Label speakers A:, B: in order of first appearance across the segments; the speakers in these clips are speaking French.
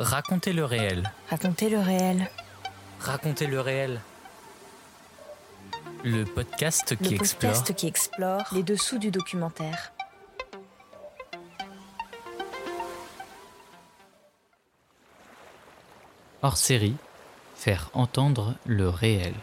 A: Racontez le réel.
B: Racontez le réel.
A: Racontez le réel. Le podcast qui
B: le
A: explore.
B: podcast qui explore les dessous du documentaire.
A: Hors série, faire entendre le réel.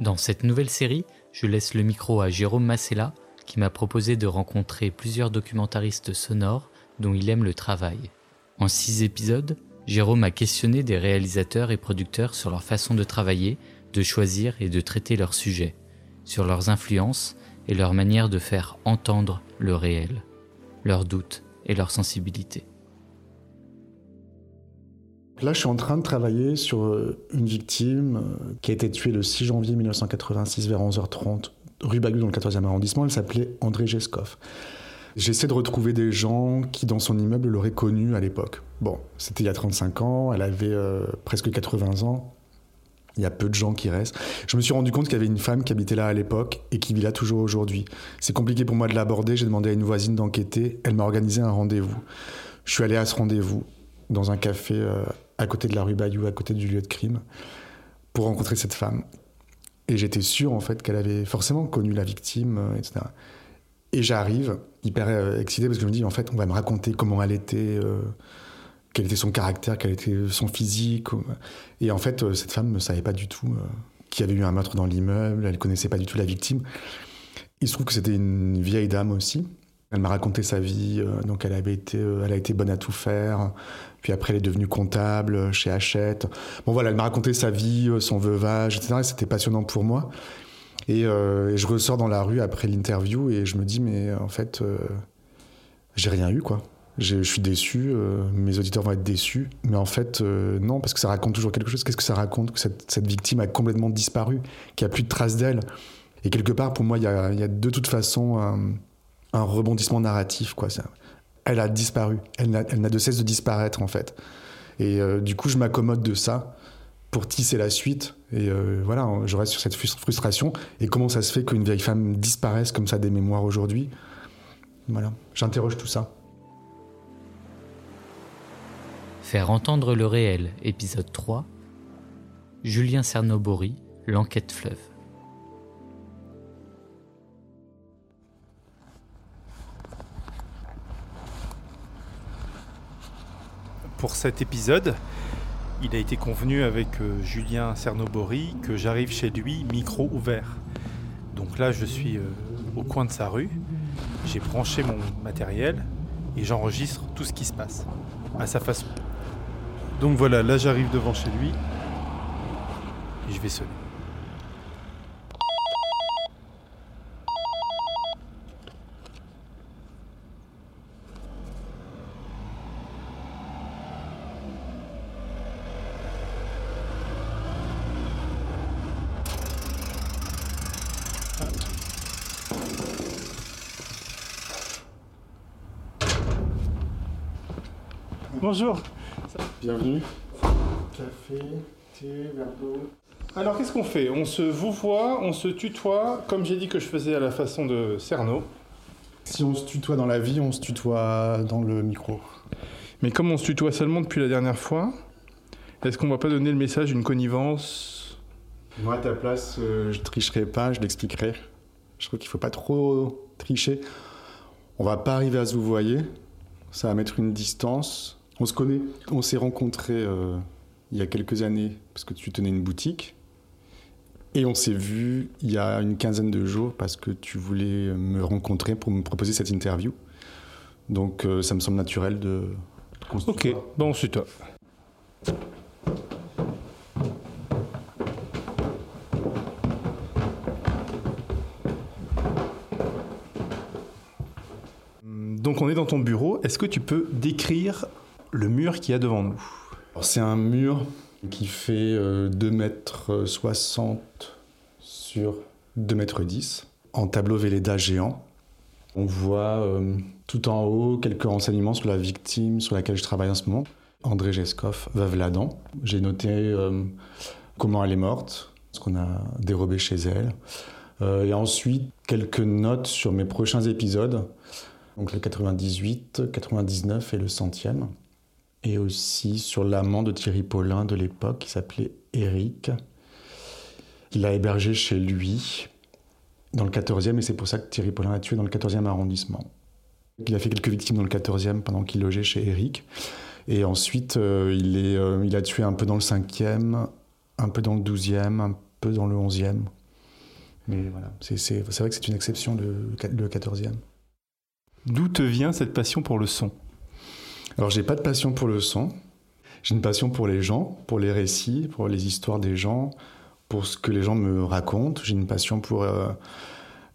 A: Dans cette nouvelle série, je laisse le micro à Jérôme Massella, qui m'a proposé de rencontrer plusieurs documentaristes sonores dont il aime le travail. En six épisodes, Jérôme a questionné des réalisateurs et producteurs sur leur façon de travailler, de choisir et de traiter leurs sujets, sur leurs influences et leur manière de faire entendre le réel, leurs doutes et leurs sensibilités.
C: Là, je suis en train de travailler sur euh, une victime euh, qui a été tuée le 6 janvier 1986 vers 11h30, rue Bagu dans le 14e arrondissement. Elle s'appelait André Geskov. J'essaie de retrouver des gens qui, dans son immeuble, l'auraient connue à l'époque. Bon, c'était il y a 35 ans, elle avait euh, presque 80 ans. Il y a peu de gens qui restent. Je me suis rendu compte qu'il y avait une femme qui habitait là à l'époque et qui vit là toujours aujourd'hui. C'est compliqué pour moi de l'aborder. J'ai demandé à une voisine d'enquêter. Elle m'a organisé un rendez-vous. Je suis allé à ce rendez-vous dans un café à côté de la rue Bayou, à côté du lieu de crime, pour rencontrer cette femme. Et j'étais sûr en fait qu'elle avait forcément connu la victime, euh, etc. Et j'arrive hyper euh, excité parce que je me dis en fait on va me raconter comment elle était, euh, quel était son caractère, quel était son physique. Et en fait cette femme ne savait pas du tout qu'il y avait eu un meurtre dans l'immeuble, elle connaissait pas du tout la victime. Il se trouve que c'était une vieille dame aussi. Elle m'a raconté sa vie, donc elle avait été, elle a été bonne à tout faire. Puis après, elle est devenue comptable euh, chez Hachette. Bon voilà, elle m'a raconté sa vie, euh, son veuvage, etc. Et c'était passionnant pour moi. Et, euh, et je ressors dans la rue après l'interview et je me dis, mais en fait, j'ai rien eu, quoi. Je suis déçu, mes auditeurs vont être déçus. Mais en fait, non, parce que ça raconte toujours quelque chose. Qu'est-ce que ça raconte Que cette, victime a complètement disparu, qu'il n'y a plus de traces d'elle? Et quelque part, pour moi, il y a, de toute façon un, rebondissement narratif, quoi. Elle a disparu. Elle n'a de cesse de disparaître, en fait. Et euh, du coup, je m'accommode de ça pour tisser la suite. Et euh, voilà, je reste sur cette frus- frustration. Et comment ça se fait qu'une vieille femme disparaisse comme ça des mémoires aujourd'hui? Voilà, j'interroge tout ça.
A: Faire entendre le réel, épisode 3. Julien Cernobori, l'enquête fleuve.
D: Pour cet épisode, il a été convenu avec euh, Julien Cernobori que j'arrive chez lui micro ouvert. Donc là, je suis euh, au coin de sa rue, j'ai branché mon matériel et j'enregistre tout ce qui se passe à sa façon. Donc voilà, là j'arrive devant chez lui et je vais sonner. Bonjour.
C: Bienvenue. Café, thé, verre d'eau.
D: Alors qu'est-ce qu'on fait? On se vouvoie, on se tutoie, comme j'ai dit que je faisais à la façon de Cerno.
C: Si on se tutoie dans la vie, on se tutoie dans le micro.
D: Mais comme on se tutoie seulement depuis la dernière fois, est-ce qu'on va pas donner le message d'une connivence?
C: Moi, à ta place, euh, je tricherai pas, je l'expliquerai. Je trouve qu'il faut pas trop tricher. On va pas arriver à se vous voyer. Ça va mettre une distance. On se connaît. On s'est rencontrés euh, il y a quelques années parce que tu tenais une boutique. Et on s'est vu il y a une quinzaine de jours parce que tu voulais me rencontrer pour me proposer cette interview. Donc euh, ça me semble naturel de...
D: Ok, bon c'est toi. Donc on est dans ton bureau, est-ce que tu peux décrire le mur qu'il y a devant nous
C: C'est un mur qui fait euh, 2 mètres 60 sur 2 mètres 10 en tableau Velleda géant. On voit euh, tout en haut quelques renseignements sur la victime sur laquelle je travaille en ce moment. André Geskov, veuve Ladan. J'ai noté euh, comment elle est morte, ce qu'on a dérobé chez elle, Euh, et ensuite, quelques notes sur mes prochains épisodes, donc le 98, 99 et le centième. Et aussi sur l'amant de Thierry Paulin de l'époque, qui s'appelait Eric. Il l'a hébergé chez lui, dans le 14e, et c'est pour ça que Thierry Paulin a tué dans le 14e arrondissement. Il a fait quelques victimes dans le 14e pendant qu'il logeait chez Eric. Et ensuite, euh, il, est, euh, a tué un peu dans le 5e, un peu dans le 12e, un peu dans le 11e. Mais voilà, c'est vrai que c'est une exception, le, le 14e.
D: D'où te vient cette passion pour le son?
C: Alors, j'ai pas de passion pour le son. J'ai une passion pour les gens, pour les récits, pour les histoires des gens, pour ce que les gens me racontent. J'ai une passion pour euh,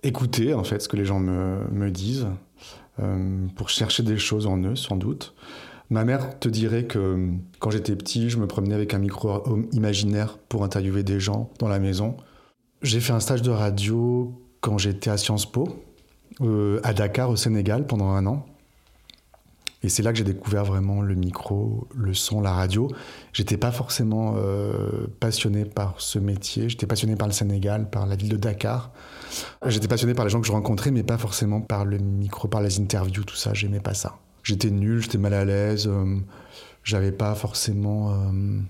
C: écouter, en fait, ce que les gens me, disent, euh, pour chercher des choses en eux, sans doute. Ma mère te dirait que quand j'étais petit, je me promenais avec un micro imaginaire pour interviewer des gens dans la maison. J'ai fait un stage de radio quand j'étais à Sciences Po, euh, à Dakar, au Sénégal, pendant un an. Et c'est là que j'ai découvert vraiment le micro, le son, la radio. J'étais pas forcément euh, passionné par ce métier. J'étais passionné par le Sénégal, par la ville de Dakar. J'étais passionné par les gens que je rencontrais, mais pas forcément par le micro, par les interviews, tout ça. J'aimais pas ça j'étais nul, j'étais mal à l'aise, euh, j'avais pas forcément euh,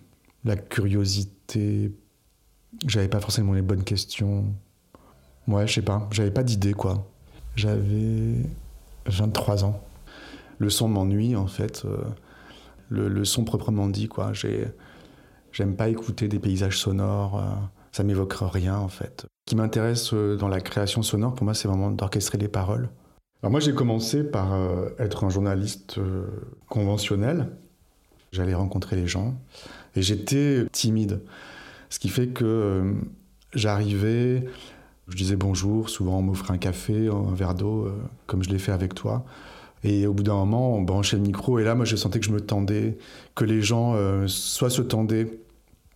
C: la curiosité, j'avais pas forcément les bonnes questions. Ouais, je sais pas, j'avais pas d'idée quoi. J'avais 23 ans. Le son m'ennuie en fait. Euh, le, son proprement dit quoi. j'aime pas écouter des paysages sonores. ça m'évoque rien en fait. Ce qui m'intéresse dans la création sonore, pour moi, c'est vraiment d'orchestrer les paroles moi j'ai commencé par euh, être un journaliste euh, conventionnel. J'allais rencontrer les gens et j'étais timide. Ce qui fait que euh, j'arrivais, je disais bonjour, souvent on m'offrait un café, un verre d'eau, comme je l'ai fait avec toi. Et au bout d'un moment, on branchait le micro et là, moi je sentais que je me tendais, que les gens soit se tendaient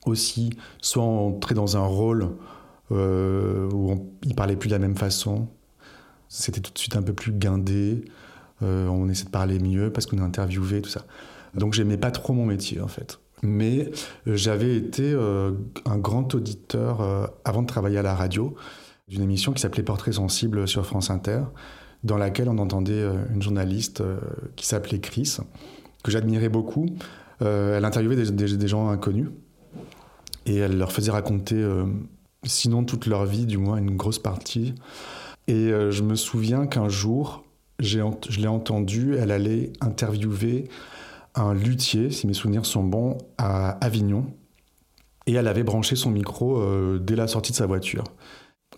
C: aussi, soit entraient dans un rôle où on, ils parlaient plus de la même façon. C'était tout de suite un peu plus guindé. Euh, on essaie de parler mieux parce qu'on est interviewé, tout ça. Donc j'aimais pas trop mon métier en fait. Mais euh, j'avais été euh, un grand auditeur avant de travailler à la radio d'une émission qui s'appelait Portrait sensible sur France Inter, dans laquelle on entendait une journaliste qui s'appelait Chris, que j'admirais beaucoup. elle interviewait des, gens inconnus et elle leur faisait raconter, sinon toute leur vie, du moins une grosse partie, et euh, je me souviens qu'un jour, je l'ai entendu, elle allait interviewer un luthier, si mes souvenirs sont bons, à Avignon. Et elle avait branché son micro euh, dès la sortie de sa voiture,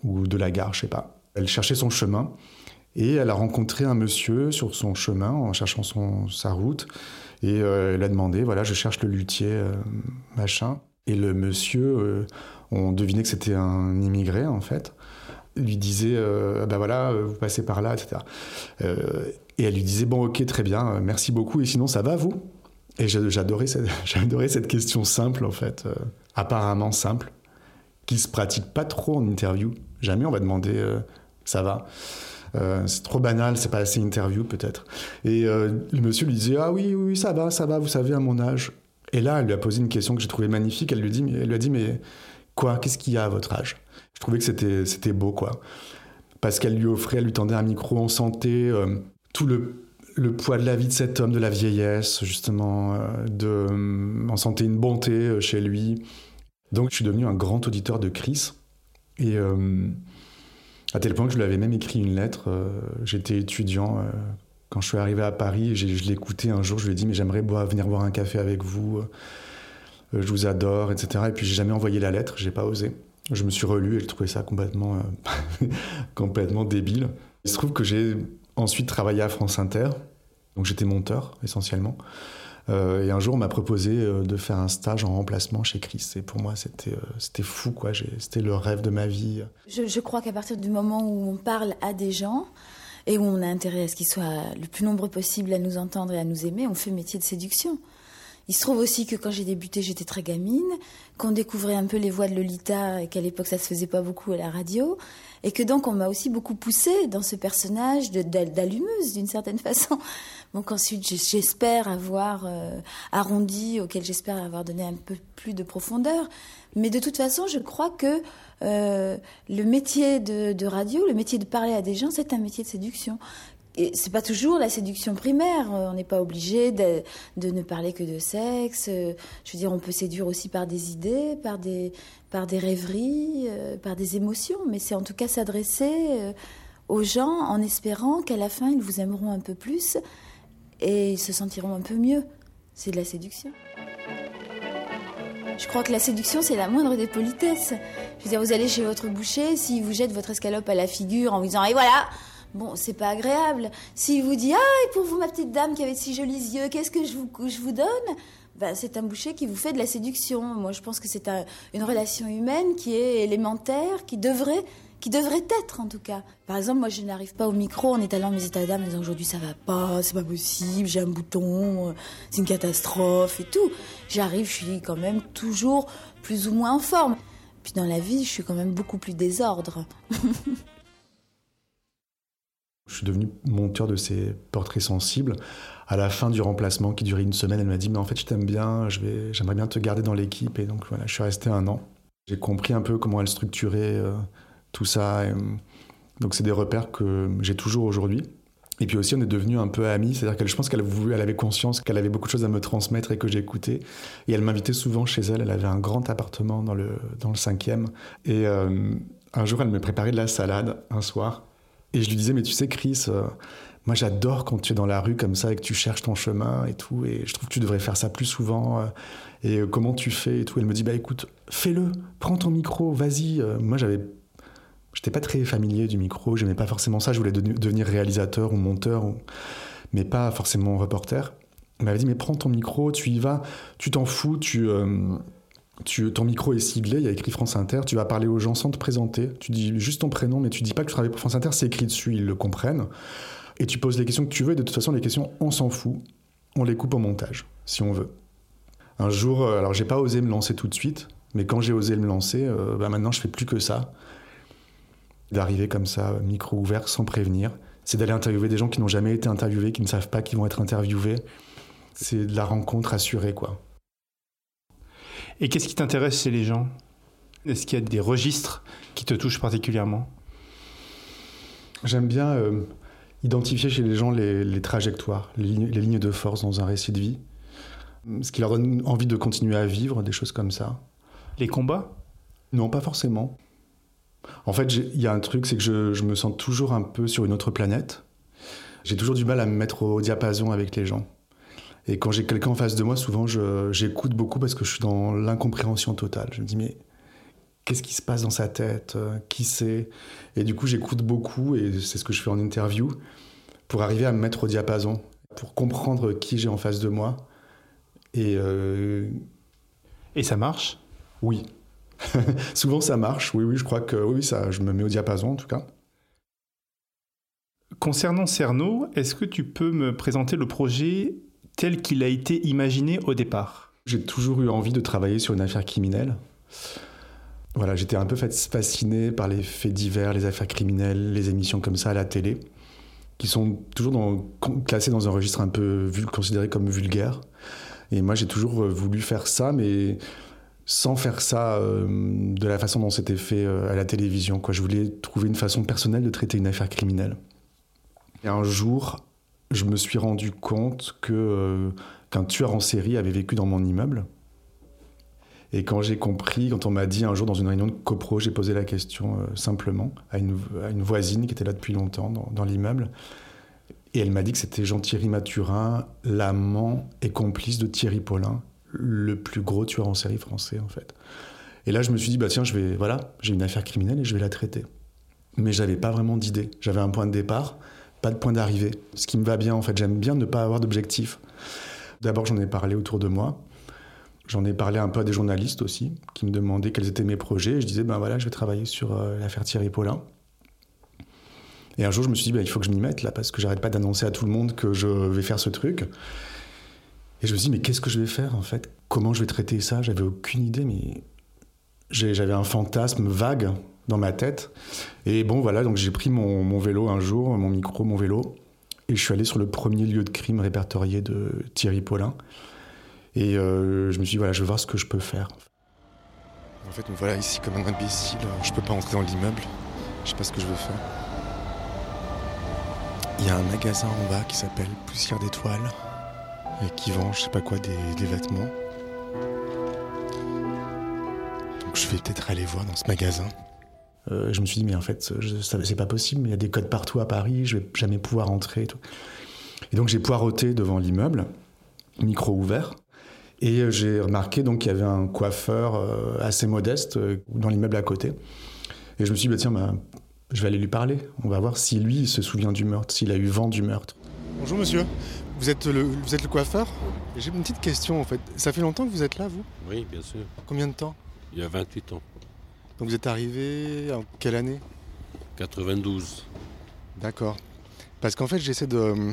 C: ou de la gare, je sais pas. Elle cherchait son chemin, et elle a rencontré un monsieur sur son chemin en cherchant son, sa route. Et euh, elle a demandé, voilà, je cherche le luthier, machin. Et le monsieur, on devinait que c'était un immigré, en fait lui disait euh, ben voilà euh, vous passez par là etc euh, et elle lui disait bon ok très bien merci beaucoup et sinon ça va vous? Et j'adorais cette, cette question simple en fait apparemment simple qui se pratique pas trop en interview jamais on va demander ça va c'est trop banal, c'est pas assez interview peut-être. Et le monsieur lui disait ah oui, oui ça va ça va vous savez à mon âge. Et là elle lui a posé une question que j'ai trouvée magnifique. Elle lui dit elle lui a dit mais quoi qu'est-ce qu'il y a à votre âge? Je trouvais que c'était, c'était beau, quoi. Parce qu'elle lui offrait, elle lui tendait un micro, en santé euh, tout le, poids de la vie de cet homme, de la vieillesse, justement, euh, en sentait une bonté euh, chez lui. Donc je suis devenu un grand auditeur de Chris. Et à tel point que je lui avais même écrit une lettre. J'étais étudiant quand je suis arrivé à Paris. Je l'ai écouté un jour, je lui ai dit, mais j'aimerais venir boire un café avec vous. je vous adore, etc. Et puis j'ai jamais envoyé la lettre, j'ai pas osé. Je me suis relu et je trouvais ça complètement, euh, complètement débile. Il se trouve que j'ai ensuite travaillé à France Inter, donc j'étais monteur essentiellement. Euh, et un jour, on m'a proposé euh, de faire un stage en remplacement chez Chris. Et pour moi, c'était c'était fou, quoi. C'était le rêve de ma vie.
E: Je, je crois qu'à partir du moment où on parle à des gens et où on a intérêt à ce qu'ils soient le plus nombreux possible à nous entendre et à nous aimer, on fait métier de séduction. Il se trouve aussi que quand j'ai débuté, j'étais très gamine, qu'on découvrait un peu les voix de Lolita et qu'à l'époque ça se faisait pas beaucoup à la radio, et que donc on m'a aussi beaucoup poussée dans ce personnage d'allumeuse d'une certaine façon. Donc ensuite, j'espère avoir euh, arrondi, auquel j'espère avoir donné un peu plus de profondeur. Mais de toute façon, je crois que euh, le métier de, de, radio, le métier de parler à des gens, c'est un métier de séduction c'est pas toujours la séduction primaire. Euh, on n'est pas obligé de, ne parler que de sexe. Euh, je veux dire, on peut séduire aussi par des idées, par des, par des rêveries, euh, par des émotions. Mais c'est en tout cas s'adresser aux gens en espérant qu'à la fin, ils vous aimeront un peu plus et ils se sentiront un peu mieux. C'est de la séduction. Je crois que la séduction, c'est la moindre des politesses. Je veux dire, vous allez chez votre boucher, s'il vous jette votre escalope à la figure en vous disant, et voilà, Bon, c'est pas agréable. S'il vous dit Ah, et pour vous, ma petite dame qui avait si jolis yeux, qu'est-ce que je vous, je vous donne? Ben, C'est un boucher qui vous fait de la séduction. Moi, je pense que c'est une relation humaine qui est élémentaire, qui devrait, qui devrait être en tout cas. Par exemple, moi, je n'arrive pas au micro en étalant mes états d'âme en disant Aujourd'hui, ça va pas, c'est pas possible, j'ai un bouton, c'est une catastrophe et tout. J'arrive, je suis quand même toujours plus ou moins en forme. Puis dans la vie, je suis quand même beaucoup plus désordre.
C: Je suis devenu monteur de ces portraits sensibles. À la fin du remplacement, qui durait une semaine, elle m'a dit Mais en fait, je t'aime bien, j'aimerais bien te garder dans l'équipe. Et donc, voilà, je suis resté un an. J'ai compris un peu comment elle structurait euh, tout ça. Euh, donc, c'est des repères que j'ai toujours aujourd'hui. Et puis aussi, on est devenus un peu amis. C'est-à-dire que je pense qu'elle elle avait conscience qu'elle avait beaucoup de choses à me transmettre et que j'écoutais. Et elle m'invitait souvent chez elle. Elle avait un grand appartement dans le, dans le cinquième. Et euh, un jour, elle me préparait de la salade un soir. Et je lui disais, mais tu sais, Chris, euh, moi j'adore quand tu es dans la rue comme ça et que tu cherches ton chemin et tout. Et je trouve que tu devrais faire ça plus souvent. Euh, et euh, comment tu fais et tout. Elle me dit, bah écoute, fais-le, prends ton micro, vas-y. moi j'avais. J'étais pas très familier du micro, j'aimais pas forcément ça. Je voulais devenir réalisateur ou monteur, mais pas forcément reporter. Elle m'avait dit, mais prends ton micro, tu y vas, tu t'en fous, tu ton micro est siglé, il y a écrit France Inter, tu vas parler aux gens sans te présenter, tu dis juste ton prénom, mais tu dis pas que tu travailles pour France Inter, c'est écrit dessus, ils le comprennent. Et tu poses les questions que tu veux, et de toute façon, les questions, on s'en fout. On les coupe au montage, si on veut. Un jour, euh, alors j'ai pas osé me lancer tout de suite, mais quand j'ai osé me lancer, euh, bah maintenant je fais plus que ça. D'arriver comme ça, micro ouvert, sans prévenir. C'est d'aller interviewer des gens qui n'ont jamais été interviewés, qui ne savent pas qu'ils vont être interviewés. C'est de la rencontre assurée, quoi.
D: Et qu'est-ce qui t'intéresse chez les gens? Est-ce qu'il y a des registres qui te touchent particulièrement?
C: J'aime bien euh, identifier chez les gens les, trajectoires, les lignes, de force dans un récit de vie. Ce qui leur donne envie de continuer à vivre, des choses comme ça.
D: Les combats?
C: Non, pas forcément. En fait, il y a un truc, c'est que je, je me sens toujours un peu sur une autre planète. J'ai toujours du mal à me mettre au diapason avec les gens. Et quand j'ai quelqu'un en face de moi, souvent j'écoute beaucoup parce que je suis dans l'incompréhension totale. Je me dis, mais qu'est-ce qui se passe dans sa tête? Euh, Qui sait Et du coup, j'écoute beaucoup, et c'est ce que je fais en interview, pour arriver à me mettre au diapason, pour comprendre qui j'ai en face de moi. Et, euh,
D: et ça marche?
C: Oui. souvent, ça marche. Oui, oui, je crois que oui, ça, je me mets au diapason en tout cas.
D: Concernant Cerno, est-ce que tu peux me présenter le projet tel qu'il a été imaginé au départ
C: J'ai toujours eu envie de travailler sur une affaire criminelle. Voilà, j'étais un peu fasciné par les faits divers, les affaires criminelles, les émissions comme ça à la télé, qui sont toujours dans, classées dans un registre un peu considéré comme vulgaire. Et moi, j'ai toujours euh, voulu faire ça, mais sans faire ça euh, de la façon dont c'était fait euh, à la télévision. Quoi. Je voulais trouver une façon personnelle de traiter une affaire criminelle. Et un jour, je me suis rendu compte que euh, qu'un tueur en série avait vécu dans mon immeuble. Et quand j'ai compris, quand on m'a dit un jour dans une réunion de copro, j'ai posé la question euh, simplement à une, voisine qui était là depuis longtemps dans, dans l'immeuble. Et elle m'a dit que c'était Jean-Thierry Mathurin, l'amant et complice de Thierry Paulin, le plus gros tueur en série français en fait. Et là, je me suis dit, bah tiens, je vais, voilà, j'ai une affaire criminelle et je vais la traiter. Mais j'avais pas vraiment d'idée. J'avais un point de départ, pas de point d'arrivée. Ce qui me va bien, en fait, j'aime bien ne pas avoir d'objectif. D'abord, j'en ai parlé autour de moi. J'en ai parlé un peu à des journalistes aussi, qui me demandaient quels étaient mes projets. Et je disais, ben voilà, je vais travailler sur euh, l'affaire Thierry Paulin. Et un jour, je me suis dit, ben, il faut que je m'y mette là, parce que j'arrête pas d'annoncer à tout le monde que je vais faire ce truc. Et je me suis dit, mais qu'est-ce que je vais faire en fait? Comment je vais traiter ça? J'avais aucune idée, mais j'avais un fantasme vague dans ma tête. Et bon, voilà, donc j'ai pris mon, vélo un jour, mon micro, mon vélo, et je suis allé sur le premier lieu de crime répertorié de Thierry Paulin. Et euh, je me suis dit, voilà, je vais voir ce que je peux faire. En fait, me voilà ici comme un imbécile. Je peux pas entrer dans l'immeuble. Je sais pas ce que je veux faire. Il y a un magasin en bas qui s'appelle Poussière d'étoiles et qui vend, je sais pas quoi, des vêtements. Donc je vais peut-être aller voir dans ce magasin. Euh, je me suis dit, mais en fait, c'est pas possible, il y a des codes partout à Paris, je vais jamais pouvoir entrer. Et, tout. et donc j'ai poireauté devant l'immeuble, micro ouvert. Et euh, j'ai remarqué donc qu'il y avait un coiffeur euh, assez modeste dans l'immeuble à côté. Et je me suis dit, bah, tiens, bah, je vais aller lui parler. On va voir si lui il se souvient du meurtre, s'il a eu vent du meurtre. Bonjour monsieur, vous êtes le, vous êtes le coiffeur? J'ai une petite question en fait. Ça fait longtemps que vous êtes là, vous?
F: Oui, bien sûr.
C: Combien de temps?
F: Il y a 28 ans.
C: Donc vous êtes arrivé en quelle année?
F: 92.
C: D'accord. Parce qu'en fait, j'essaie de,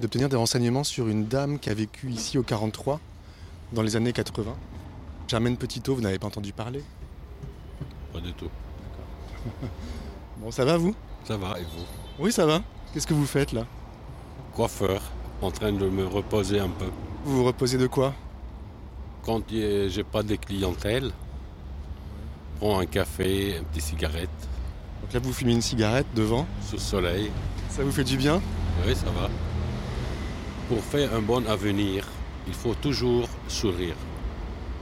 C: d'obtenir des renseignements sur une dame qui a vécu ici au 43 dans les années 80. Germaine Petitot, vous n'avez pas entendu parler?
F: Pas du tout.
C: Bon, ça va vous?
F: Ça va, et vous?
C: Oui, ça va. Qu'est-ce que vous faites là?
F: Coiffeur, en train de me reposer un peu.
C: Vous vous reposez de quoi?
F: Quand j'ai pas de clientèle, prends un café, une petite cigarette.
C: Donc là, vous fumez une cigarette devant
F: Sous le soleil.
C: Ça vous fait du bien?
F: Oui, ça va. Pour faire un bon avenir, il faut toujours sourire.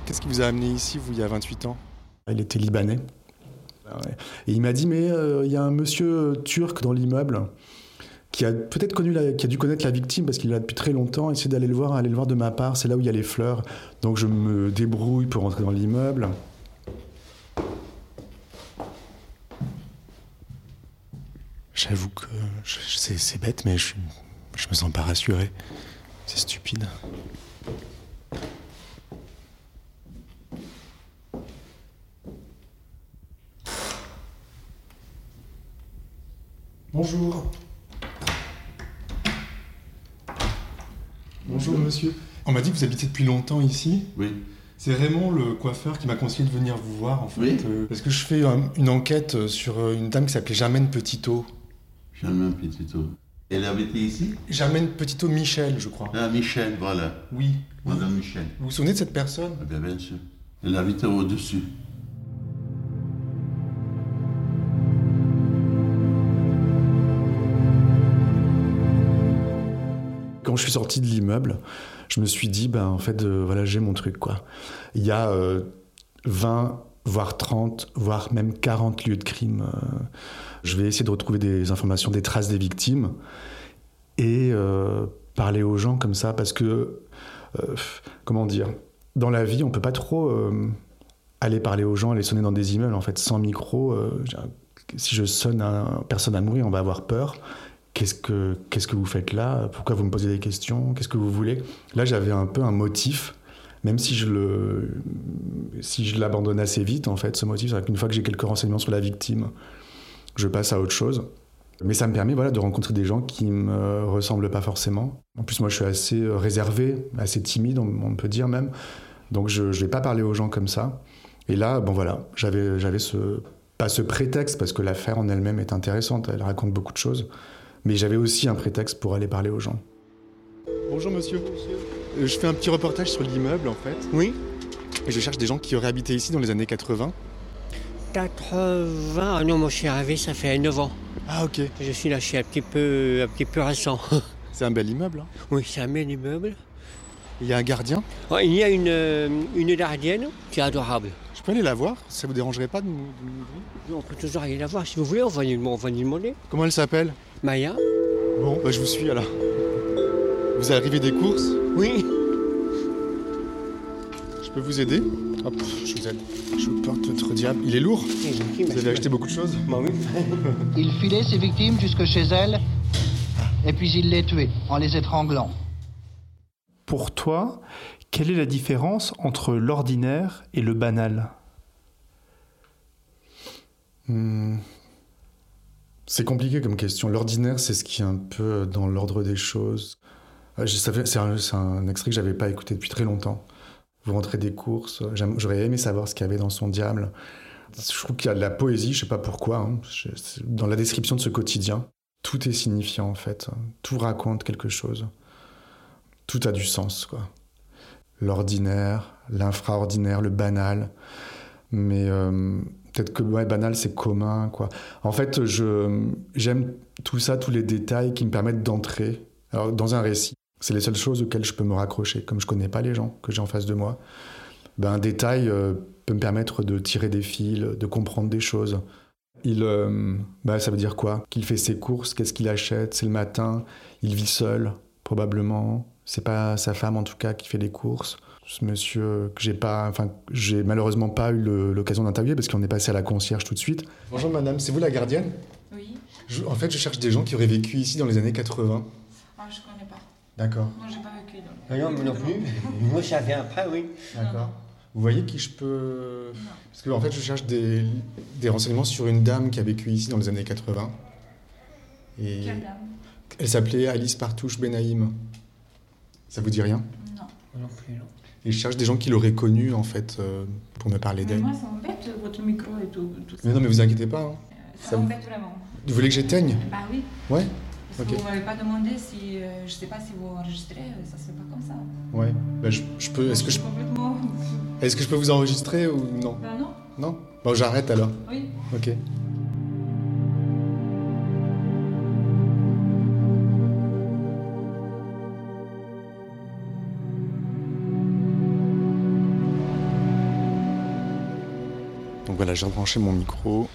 C: Qu'est-ce qui vous a amené ici, vous, il y a 28 ans? Il était libanais. Et il m'a dit, mais euh, il y a un monsieur turc dans l'immeuble qui a peut-être connu, la, qui a dû connaître la victime parce qu'il là depuis très longtemps. Essayez d'aller le voir, aller le voir de ma part. C'est là où il y a les fleurs. Donc je me débrouille pour rentrer dans l'immeuble. J'avoue que c'est bête, mais je, je me sens pas rassuré. C'est stupide. Bonjour. Bonjour monsieur. On m'a dit que vous habitez depuis longtemps ici.
G: Oui.
C: C'est Raymond, le coiffeur, qui m'a conseillé de venir vous voir en fait.
G: Oui.
C: Euh, parce que je fais un- une enquête sur euh, une dame qui s'appelait Germaine Petitot.
G: Germain Petito. Elle habitait ici?
C: Germaine Petitot Michel, je crois.
G: Ah, Michel, voilà.
C: Oui.
G: Madame Michel.
C: Vous vous souvenez de cette personne?
G: Ah, bien, bien sûr. Elle habitait au-dessus.
C: Quand je suis sorti de l'immeuble, je me suis dit, ben, en fait, euh, voilà, j'ai mon truc, quoi. Il y a euh, 20, voire 30, voire même 40 lieux de crime. euh, je vais essayer de retrouver des informations, des traces des victimes et euh, parler aux gens comme ça, parce que, euh, comment dire, dans la vie, on peut pas trop aller parler aux gens, aller sonner dans des immeubles, en fait, sans micro. si je sonne à personne à mourir, on va avoir peur. Qu'est-ce que, qu'est-ce que vous faites là? Pourquoi vous me posez des questions? Qu'est-ce que vous voulez? Là, j'avais un peu un motif, même si je, le, si je l'abandonne assez vite, en fait, ce motif. C'est qu'une fois que j'ai quelques renseignements sur la victime, je passe à autre chose. Mais ça me permet voilà, de rencontrer des gens qui me ressemblent pas forcément. En plus, moi, je suis assez réservé, assez timide, on, on peut dire même. Donc, je ne vais pas parler aux gens comme ça. Et là, bon voilà, j'avais, j'avais ce, pas ce prétexte, parce que l'affaire en elle-même est intéressante, elle raconte beaucoup de choses. Mais j'avais aussi un prétexte pour aller parler aux gens. Bonjour monsieur. Euh, je fais un petit reportage sur l'immeuble en fait.
H: Oui,
C: Et je cherche des gens qui auraient habité ici dans les années 80.
H: 80. Ah non, moi je suis arrivé, ça fait 9 ans.
C: Ah ok.
H: Je suis là, je suis un petit peu, un petit peu récent.
C: C'est un bel immeuble. hein.
H: Oui, c'est un bel immeuble.
C: Il y a un gardien?
H: Oh, il y a une, euh, une gardienne qui est adorable.
C: Je peux aller la voir? Ça vous dérangerait pas de nous,
H: On peut toujours aller la voir si vous voulez, on va lui, on va lui demander.
C: Comment elle s'appelle?
H: Maya
C: Bon, bah, je vous suis alors. Vous arrivez des courses
H: Oui.
C: Je peux vous aider? Hop, je vous aide. Je vous porte votre diable. Il est lourd Vous avez acheté beaucoup de choses?
H: Bah oui.
I: Il filait ses victimes jusque chez elles, et puis il les tuait en les étranglant.
J: Pour toi, quelle est la différence entre l'ordinaire et le banal?
C: Hmm. C'est compliqué comme question. L'ordinaire, c'est ce qui est un peu dans l'ordre des choses. C'est un, extrait que j'avais pas écouté depuis très longtemps. Vous rentrez des courses, euh, j'aurais aimé savoir ce qu'il y avait dans son diable. Je trouve qu'il y a de la poésie, je sais pas pourquoi, hein. Dans la description de ce quotidien. Tout est signifiant en fait, tout raconte quelque chose. Tout a du sens, quoi. L'ordinaire, l'infraordinaire, le banal. Mais euh, peut-être que ouais, banal, c'est commun, quoi. En fait, j'aime tout ça, tous les détails qui me permettent d'entrer dans un récit. C'est les seules choses auxquelles je peux me raccrocher. Comme je connais pas les gens que j'ai en face de moi, ben, un détail euh, peut me permettre de tirer des fils, de comprendre des choses. Il, euh, bah, ça veut dire quoi? Qu'il fait ses courses, qu'est-ce qu'il achète? C'est le matin, il vit seul, probablement. C'est pas sa femme en tout cas qui fait les courses. Ce monsieur que j'ai pas, enfin, j'ai malheureusement pas eu l'occasion d'interviewer parce qu'on est passé à la concierge tout de suite. Bonjour madame, c'est vous la gardienne?
K: Oui.
C: Je- En fait, je cherche des gens qui auraient vécu ici dans les années 80.
K: Ah, je.
C: D'accord.
K: Non, j'ai pas vécu.
H: Ah non, moi non plus. Moi, ça vient après, oui.
C: D'accord. Vous voyez qui je peux. Parce que en fait, je cherche des, des renseignements sur une dame qui a vécu ici dans les années 80. Et
K: Quelle dame?
C: elle s'appelait Alice Partouche Benaïm. Ça vous dit rien?
K: Non.
H: Non plus, non.
C: Et je cherche des gens qui l'auraient connue en fait euh, pour me parler d'elle.
K: moi, ça m'embête, votre micro et tout, tout ça.
C: Mais non, mais vous inquiétez pas. hein.
K: Ça,
C: ça-
K: m'embête vraiment.
C: Vous voulez que j'éteigne?
K: Bah oui.
C: Ouais.
K: Vous m'avez pas demandé si, euh, je sais pas si vous enregistrez, euh, ça se fait pas comme ça.
C: Ouais. Bah, je, je peux. Est-ce que je,
K: Complètement.
C: est-ce que je peux vous enregistrer ou non?
K: Bah non.
C: Non? Bon, j'arrête alors.
K: Oui.
C: Ok. Donc voilà, j'ai rebranché mon micro.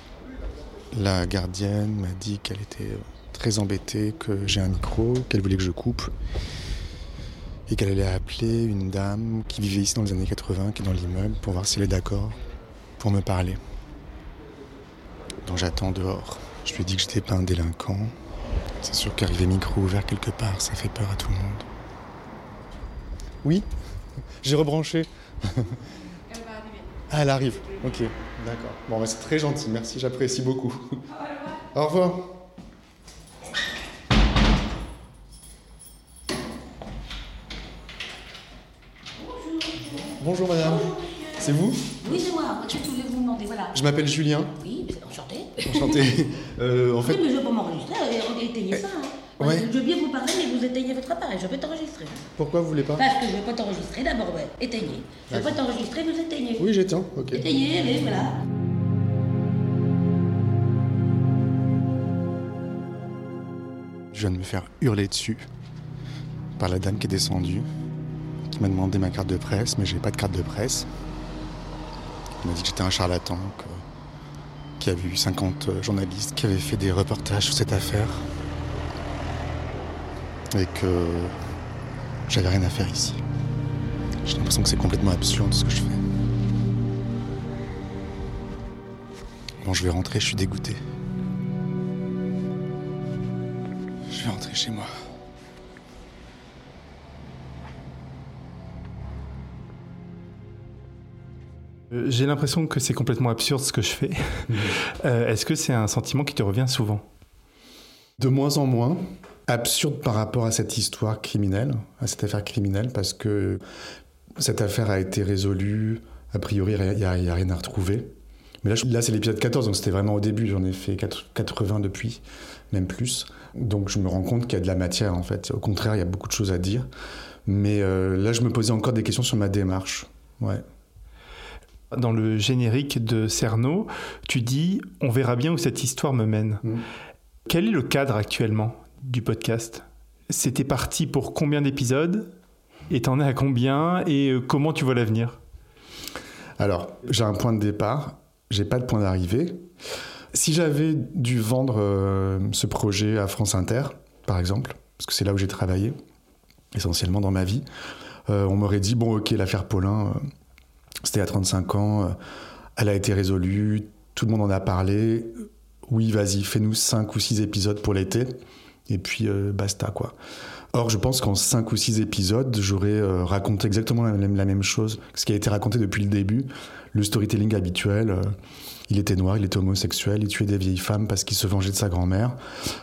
C: La gardienne m'a dit qu'elle était très embêtée que j'ai un micro, qu'elle voulait que je coupe et qu'elle allait appeler une dame qui vivait ici dans les années 80, qui est dans l'immeuble, pour voir si elle est d'accord pour me parler. Donc j'attends dehors. Je lui ai dit que j'étais pas un délinquant. C'est sûr qu'arriver micro ouvert quelque part, ça fait peur à tout le monde. Oui, j'ai rebranché. Ah, elle arrive. Ok, d'accord. Bon, bah, c'est très gentil. Merci, j'apprécie beaucoup. Au revoir. Bonjour madame. C'est vous
L: Oui, c'est moi. Je voulais vous demander Voilà.
C: Je m'appelle Julien.
L: Oui, mais enchanté.
C: Enchanté. Euh, en fait,
L: Oui, mais je peux m'enregistrer et éteigner ça. Hein.
C: Ouais.
L: Je veux bien vous parler, mais vous éteignez votre appareil. Je vais t'enregistrer.
C: pourquoi vous voulez pas
L: Parce que je vais pas t'enregistrer d'abord, ouais. Éteignez. Je vais pas
C: D'accord.
L: t'enregistrer, vous éteignez.
C: Oui, j'éteins. Ok.
L: Éteignez, oui, voilà.
C: Je viens de me faire hurler dessus par la dame qui est descendue, qui m'a demandé ma carte de presse, mais j'ai pas de carte de presse. Elle m'a dit que j'étais un charlatan, qu'il y avait eu 50 journalistes qui avaient fait des reportages sur cette affaire et que j'avais rien à faire ici. J'ai l'impression que c'est complètement absurde ce que je fais. Bon, je vais rentrer, je suis dégoûté. Je vais rentrer chez moi.
J: J'ai l'impression que c'est complètement absurde ce que je fais. Euh, Est-ce que c'est un sentiment qui te revient souvent?
C: De moins en moins. Absurde par rapport à cette histoire criminelle, à cette affaire criminelle, parce que cette affaire a été résolue. A priori, il n'y a, il y a rien à retrouver. Mais là, je- là c'est l'épisode 14, donc c'était vraiment au début. J'en ai fait 4 80 depuis, même plus. Donc je me rends compte qu'il y a de la matière, en fait. Au contraire, il y a beaucoup de choses à dire. Mais euh, là, je me posais encore des questions sur ma démarche. Ouais.
J: Dans le générique de Cerno, tu dis On verra bien où cette histoire me mène. Quel est le cadre actuellement du podcast? C'était parti pour combien d'épisodes? Et t'en es à combien? Et euh, comment tu vois l'avenir?
C: Alors, j'ai un point de départ, j'ai pas de point d'arrivée. Si j'avais dû vendre euh, ce projet à France Inter, par exemple, parce que c'est là où j'ai travaillé, essentiellement dans ma vie, euh, on m'aurait dit bon, ok, l'affaire Paulin, euh, c'était à 35 ans, euh, elle a été résolue, tout le monde en a parlé. Oui, vas-y, fais-nous 5 ou 6 épisodes pour l'été, et puis euh, basta, quoi. Or, je pense qu'en 5 ou 6 épisodes, j'aurais euh, raconté exactement la même, chose, ce qui a été raconté depuis le début, le storytelling habituel. Il était noir, il était homosexuel, il tuait des vieilles femmes parce qu'il se vengeait de sa grand-mère.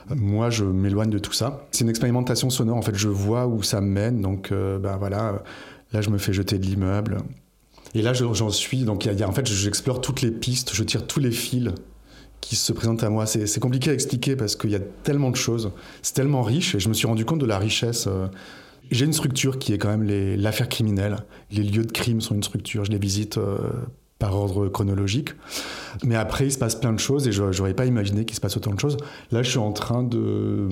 C: Moi, je m'éloigne de tout ça. C'est une expérimentation sonore. En fait, je vois où ça me mène. Donc, ben voilà, là, je me fais jeter de l'immeuble. Et là, je- j'en suis. Donc, en fait, j'explore toutes les pistes, je tire tous les fils qui se présentent à moi. C'est compliqué à expliquer parce qu'il y a tellement de choses. C'est tellement riche et je me suis rendu compte de la richesse. euh. J'ai une structure qui est quand même l'affaire criminelle. Les lieux de crime sont une structure. Je les visite euh, par ordre chronologique. Mais après, il se passe plein de choses et je n'aurais pas imaginé qu'il se passe autant de choses. Là, je suis en train de euh,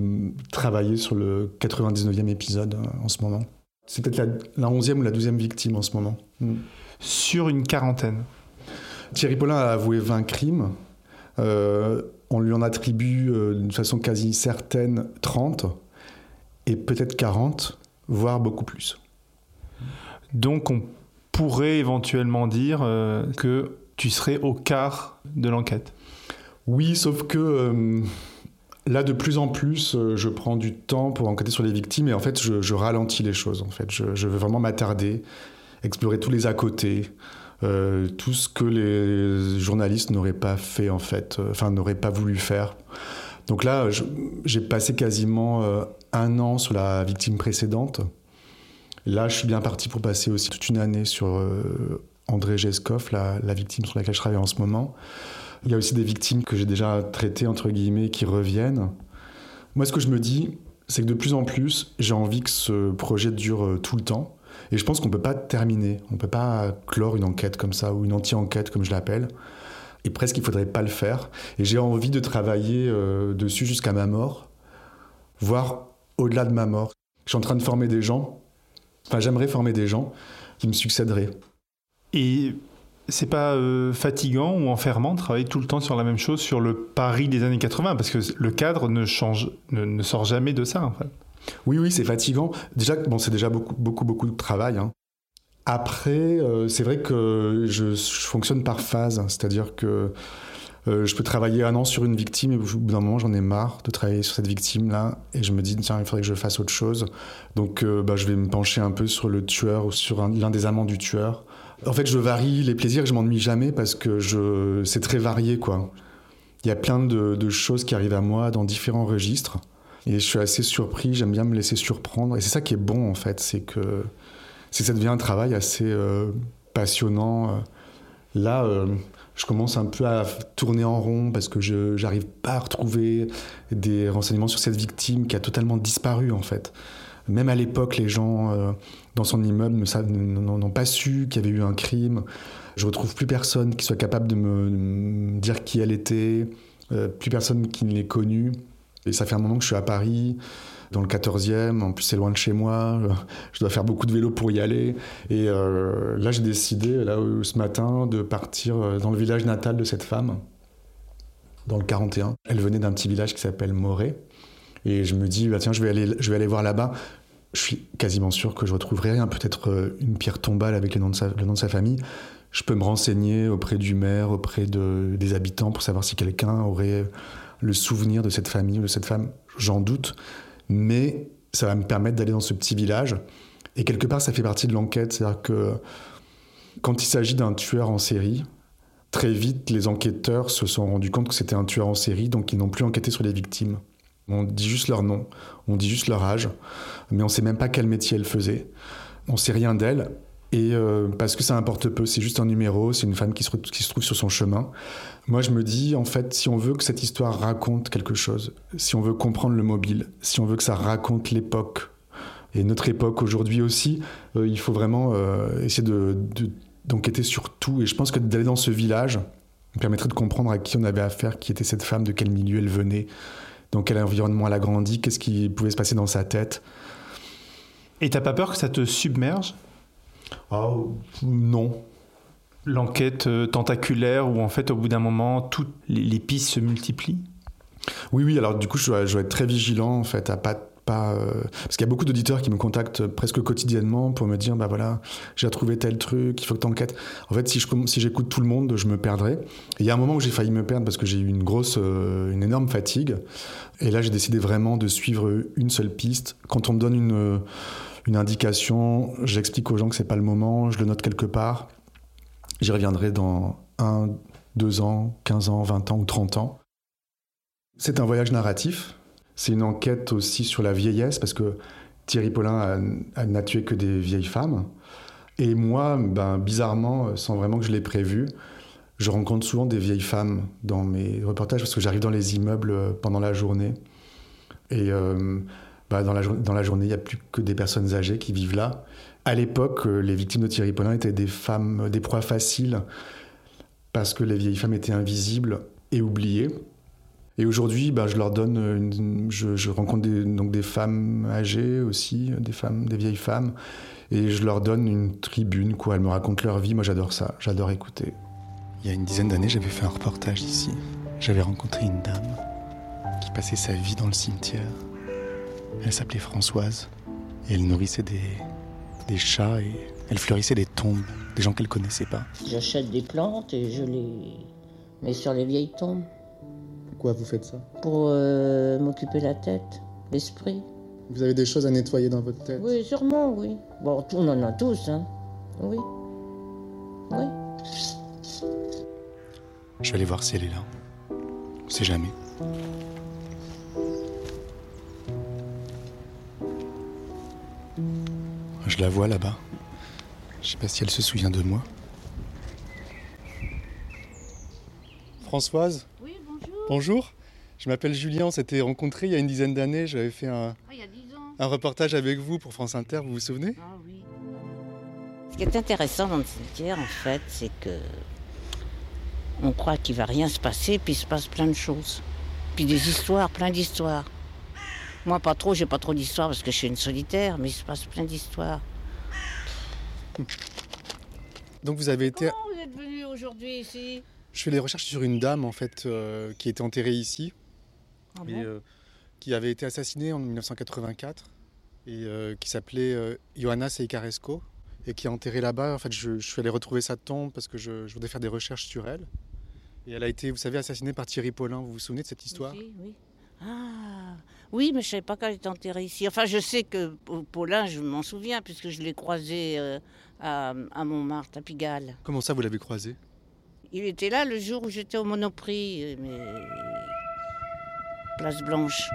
C: travailler sur le 99e épisode en ce moment. C'est peut-être la, la 11e ou la 12e victime en ce moment. Mm.
J: Sur une quarantaine.
C: Thierry Paulin a avoué 20 crimes. Euh, on lui en attribue euh, d'une façon quasi certaine 30 et peut-être 40, voire beaucoup plus.
J: Donc on pourrait éventuellement dire euh, que tu serais au quart de l'enquête.
C: Oui, sauf que là, de plus en plus, je prends du temps pour enquêter sur les victimes et en fait, je, je ralentis les choses. En fait, je, je veux vraiment m'attarder, explorer tous les à côté, euh, tout ce que les journalistes n'auraient pas fait en fait, euh, enfin n'auraient pas voulu faire. Donc là, j'ai passé quasiment euh, un an sur la victime précédente. Là, je suis bien parti pour passer aussi toute une année sur André Geskov, la, la victime sur laquelle je travaille en ce moment. Il y a aussi des victimes que j'ai déjà traitées, entre guillemets, qui reviennent. Moi, ce que je me dis, c'est que de plus en plus, j'ai envie que ce projet dure tout le temps. Et je pense qu'on ne peut pas terminer, on ne peut pas clore une enquête comme ça, ou une anti-enquête, comme je l'appelle. Et presque, il ne faudrait pas le faire. Et j'ai envie de travailler euh, dessus jusqu'à ma mort, voire au-delà de ma mort. Je suis en train de former des gens, enfin, j'aimerais former des gens qui me succéderaient.
J: Et c'est pas euh, fatigant ou enfermant de travailler tout le temps sur la même chose, sur le Paris des années 80 Parce que le cadre ne, change, ne, ne sort jamais de ça, en fait.
C: Oui, oui, c'est fatigant. Déjà, bon, c'est déjà beaucoup, beaucoup, beaucoup de travail. hein. Après, euh, c'est vrai que je, fonctionne par phase, c'est-à-dire que euh, je peux travailler un an sur une victime et au bout d'un moment, j'en ai marre de travailler sur cette victime-là et je me dis, tiens, il faudrait que je fasse autre chose. Donc, euh, bah, je vais me pencher un peu sur le tueur ou sur un- l'un des amants du tueur. En fait, je varie les plaisirs, je m'ennuie jamais parce que je, c'est très varié, quoi. Il y a plein de choses qui arrivent à moi dans différents registres. Et je suis assez surpris, j'aime bien me laisser surprendre. Et c'est ça qui est bon, en fait, c'est que, que ça devient un travail assez euh, passionnant. Là, euh, je commence un peu à tourner en rond parce que je n'arrive pas à retrouver des renseignements sur cette victime qui a totalement disparu, en fait. Même à l'époque, les gens euh, dans son immeuble ne n'ont pas su qu'il y avait eu un crime. Je retrouve plus personne qui soit capable de me, de me dire qui elle était, plus personne qui ne l'ait connue. Et ça fait un moment que je suis à Paris, dans le 14e, en plus c'est loin de chez moi, je dois faire beaucoup de vélo pour y aller. Et euh, là j'ai décidé, là, ce matin, de partir euh, dans le village natal de cette femme, dans le 41. Elle venait d'un petit village qui s'appelle Moret. Et je me dis, bah, tiens, je vais aller, je vais aller voir là-bas. Je suis quasiment sûr que je retrouverai rien, peut-être euh, une pierre tombale avec le nom, de sa, le nom de sa famille. Je peux me renseigner auprès du maire, auprès de, des habitants pour savoir si quelqu'un aurait le souvenir de cette famille ou de cette femme. J'en doute, mais ça va me permettre d'aller dans ce petit village. Et quelque part, ça fait partie de l'enquête. C'est-à-dire que quand il s'agit d'un tueur en série, très vite, les enquêteurs se sont rendus compte que c'était un tueur en série, donc ils n'ont plus enquêté sur les victimes. On dit juste leur nom, on dit juste leur âge, mais on ne sait même pas quel métier elle faisait. On sait rien d'elle. Et euh, parce que ça importe peu, c'est juste un numéro, c'est une femme qui se trouve sur son chemin. Moi, je me dis, en fait, si on veut que cette histoire raconte quelque chose, si on veut comprendre le mobile, si on veut que ça raconte l'époque, et notre époque aujourd'hui aussi, euh, il faut vraiment euh, essayer de- de- d'enquêter sur tout. Et je pense que d'aller dans ce village me permettrait de comprendre à qui on avait affaire, qui était cette femme, de quel milieu elle venait, dans quel environnement elle a grandi, qu'est-ce qui pouvait se passer dans sa tête.
J: Et t'as pas peur que ça te submerge?
C: Oh, non.
J: L'enquête euh, tentaculaire où en fait au bout d'un moment toutes les, pistes se multiplient?
C: Oui, oui, alors du coup, je dois, être très vigilant, en fait, à pas. euh, Parce qu'il y a beaucoup d'auditeurs qui me contactent presque quotidiennement pour me dire bah voilà, j'ai trouvé tel truc, il faut que tu enquêtes. En fait, si je si j'écoute tout le monde, je me perdrai. Il y a un moment où j'ai failli me perdre parce que j'ai eu une grosse, euh, une énorme fatigue. Et là, j'ai décidé vraiment de suivre une seule piste. Quand on me donne une, une indication, j'explique aux gens que c'est pas le moment, je le note quelque part. J'y reviendrai dans un, 2 ans, 15 ans, 20 ans ou 30 ans. C'est un voyage narratif. C'est une enquête aussi sur la vieillesse, parce que Thierry Paulin n'a tué que des vieilles femmes. Et moi, ben, bizarrement, sans vraiment que je l'ai prévu, je rencontre souvent des vieilles femmes dans mes reportages, parce que j'arrive dans les immeubles pendant la journée. Et euh, jour- dans la journée, il n'y a plus que des personnes âgées qui vivent là. À l'époque, euh, les victimes de Thierry Paulin étaient des femmes, des proies faciles, parce que les vieilles femmes étaient invisibles et oubliées. Et aujourd'hui, bah, je leur donne, je, je rencontre des, donc des femmes âgées aussi, des femmes, des vieilles femmes, et je leur donne une tribune, quoi. Elles me racontent leur vie. Moi, j'adore ça. J'adore écouter.
M: Il y a une dizaine d'années, j'avais fait un reportage ici. J'avais rencontré une dame qui passait sa vie dans le cimetière. Elle s'appelait Françoise et elle nourrissait des, des chats et elle fleurissait des tombes, des gens qu'elle connaissait pas.
L: J'achète des plantes et je les mets sur les vieilles tombes
C: Pourquoi vous faites ça?
L: Pour euh, m'occuper la tête, l'esprit.
C: Vous avez des choses à nettoyer dans votre tête?
L: Oui, sûrement, oui. Bon, tout- on en a tous, hein. Oui. Oui.
M: Je vais aller voir si elle est là. On sait jamais. Je la vois là-bas. Je sais pas si elle se souvient de moi. Françoise
L: Oui, bonjour.
M: Bonjour. Je m'appelle Julien, on s'était rencontrés il y a une dizaine d'années. J'avais fait un,
L: Ah, il y a dix ans.
M: un reportage avec vous pour France Inter, vous vous souvenez?
L: Ah oui. Ce qui est intéressant dans le cimetière, en fait, c'est que on croit qu'il va rien se passer, puis il se passe plein de choses. Puis des histoires, plein d'histoires. Moi, pas trop, j'ai pas trop d'histoires parce que je suis une solitaire, mais il se passe plein d'histoires.
M: Donc vous avez été...
L: vous êtes venu aujourd'hui ici?
M: Je fais des recherches sur une dame en fait euh, qui était enterrée ici,
L: Ah
M: et,
L: bon?
M: euh, qui avait été assassinée en 1984 et euh, qui s'appelait euh, Johanna Seicaresco et qui est enterrée là-bas. En fait, je, je suis allé retrouver sa tombe parce que je, je voulais faire des recherches sur elle. Et elle a été, vous savez, assassinée par Thierry Paulin. Vous vous souvenez de cette histoire?
L: Ici, oui. Ah, oui, mais je savais pas qu'elle était enterrée ici. Enfin, je sais que Paulin, je m'en souviens, puisque je l'ai croisé euh, à, à Montmartre, à Pigalle.
M: Comment ça, vous l'avez croisée
L: Il était là le jour où j'étais au Monoprix, euh, mais... Place Blanche.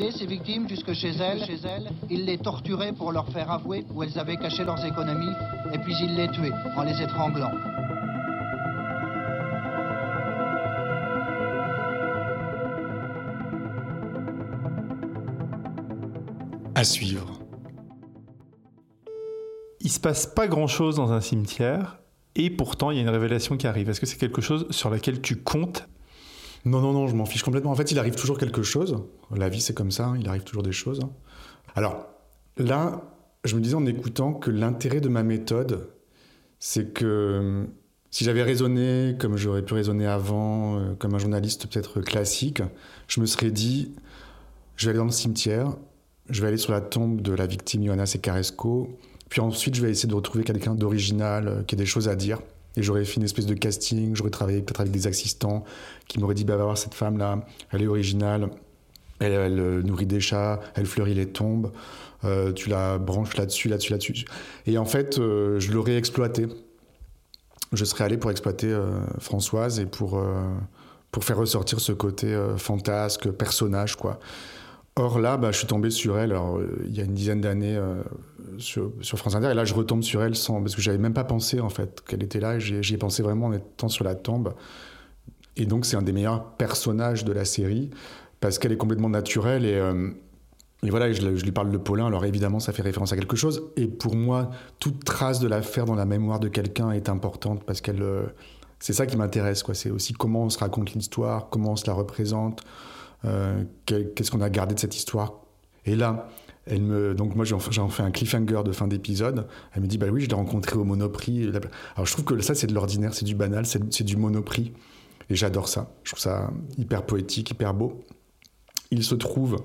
I: Ses victimes jusque chez elles. Chez elles. Il les torturait pour leur faire avouer où elles avaient caché leurs économies. Et puis il les tuait en les étranglant.
M: À suivre.
J: Il se passe pas grand-chose dans un cimetière, et pourtant il y a une révélation qui arrive. Est-ce que c'est quelque chose sur laquelle tu comptes
C: Non, non, non, je m'en fiche complètement. En fait, il arrive toujours quelque chose. La vie, c'est comme ça, hein, il arrive toujours des choses. hein. Alors, là, je me disais en écoutant que l'intérêt de ma méthode, c'est que euh, si j'avais raisonné comme j'aurais pu raisonner avant, euh, comme un journaliste peut-être classique, je me serais dit, je vais aller dans le cimetière, je vais aller sur la tombe de la victime Johanna Secaresco, puis ensuite je vais essayer de retrouver quelqu'un d'original, euh, qui a des choses à dire. Et j'aurais fait une espèce de casting, j'aurais travaillé peut-être avec des assistants qui m'auraient dit, bah, va voir cette femme-là, elle est originale, elle, euh, nourrit des chats, elle fleurit les tombes, euh, tu la branches là-dessus, là-dessus, là-dessus. Et en fait, euh, je l'aurais exploité. Je serais allé pour exploiter Françoise et pour, pour faire ressortir ce côté fantasque, personnage, quoi. Or là, bah, je suis tombé sur elle alors, euh, il y a une dizaine d'années euh, sur, France Inter, et là je retombe sur elle sans, parce que j'avais même pas pensé en fait qu'elle était là, j'y ai pensé vraiment en étant sur la tombe. Et donc c'est un des meilleurs personnages de la série, parce qu'elle est complètement naturelle, et, euh, voilà, je, lui parle de Paulin, alors évidemment ça fait référence à quelque chose, et pour moi, toute trace de l'affaire dans la mémoire de quelqu'un est importante, parce qu'elle... c'est ça qui m'intéresse. C'est aussi comment on se raconte l'histoire, comment on se la représente, qu'est-ce qu'on a gardé de cette histoire? Et là, elle me, donc moi j'en fais un cliffhanger de fin d'épisode. Elle me dit bah oui, je l'ai rencontré au Monoprix. Alors je trouve que ça c'est de l'ordinaire, c'est du banal, c'est du Monoprix. Et j'adore ça. Je trouve ça hyper poétique, hyper beau. Il se trouve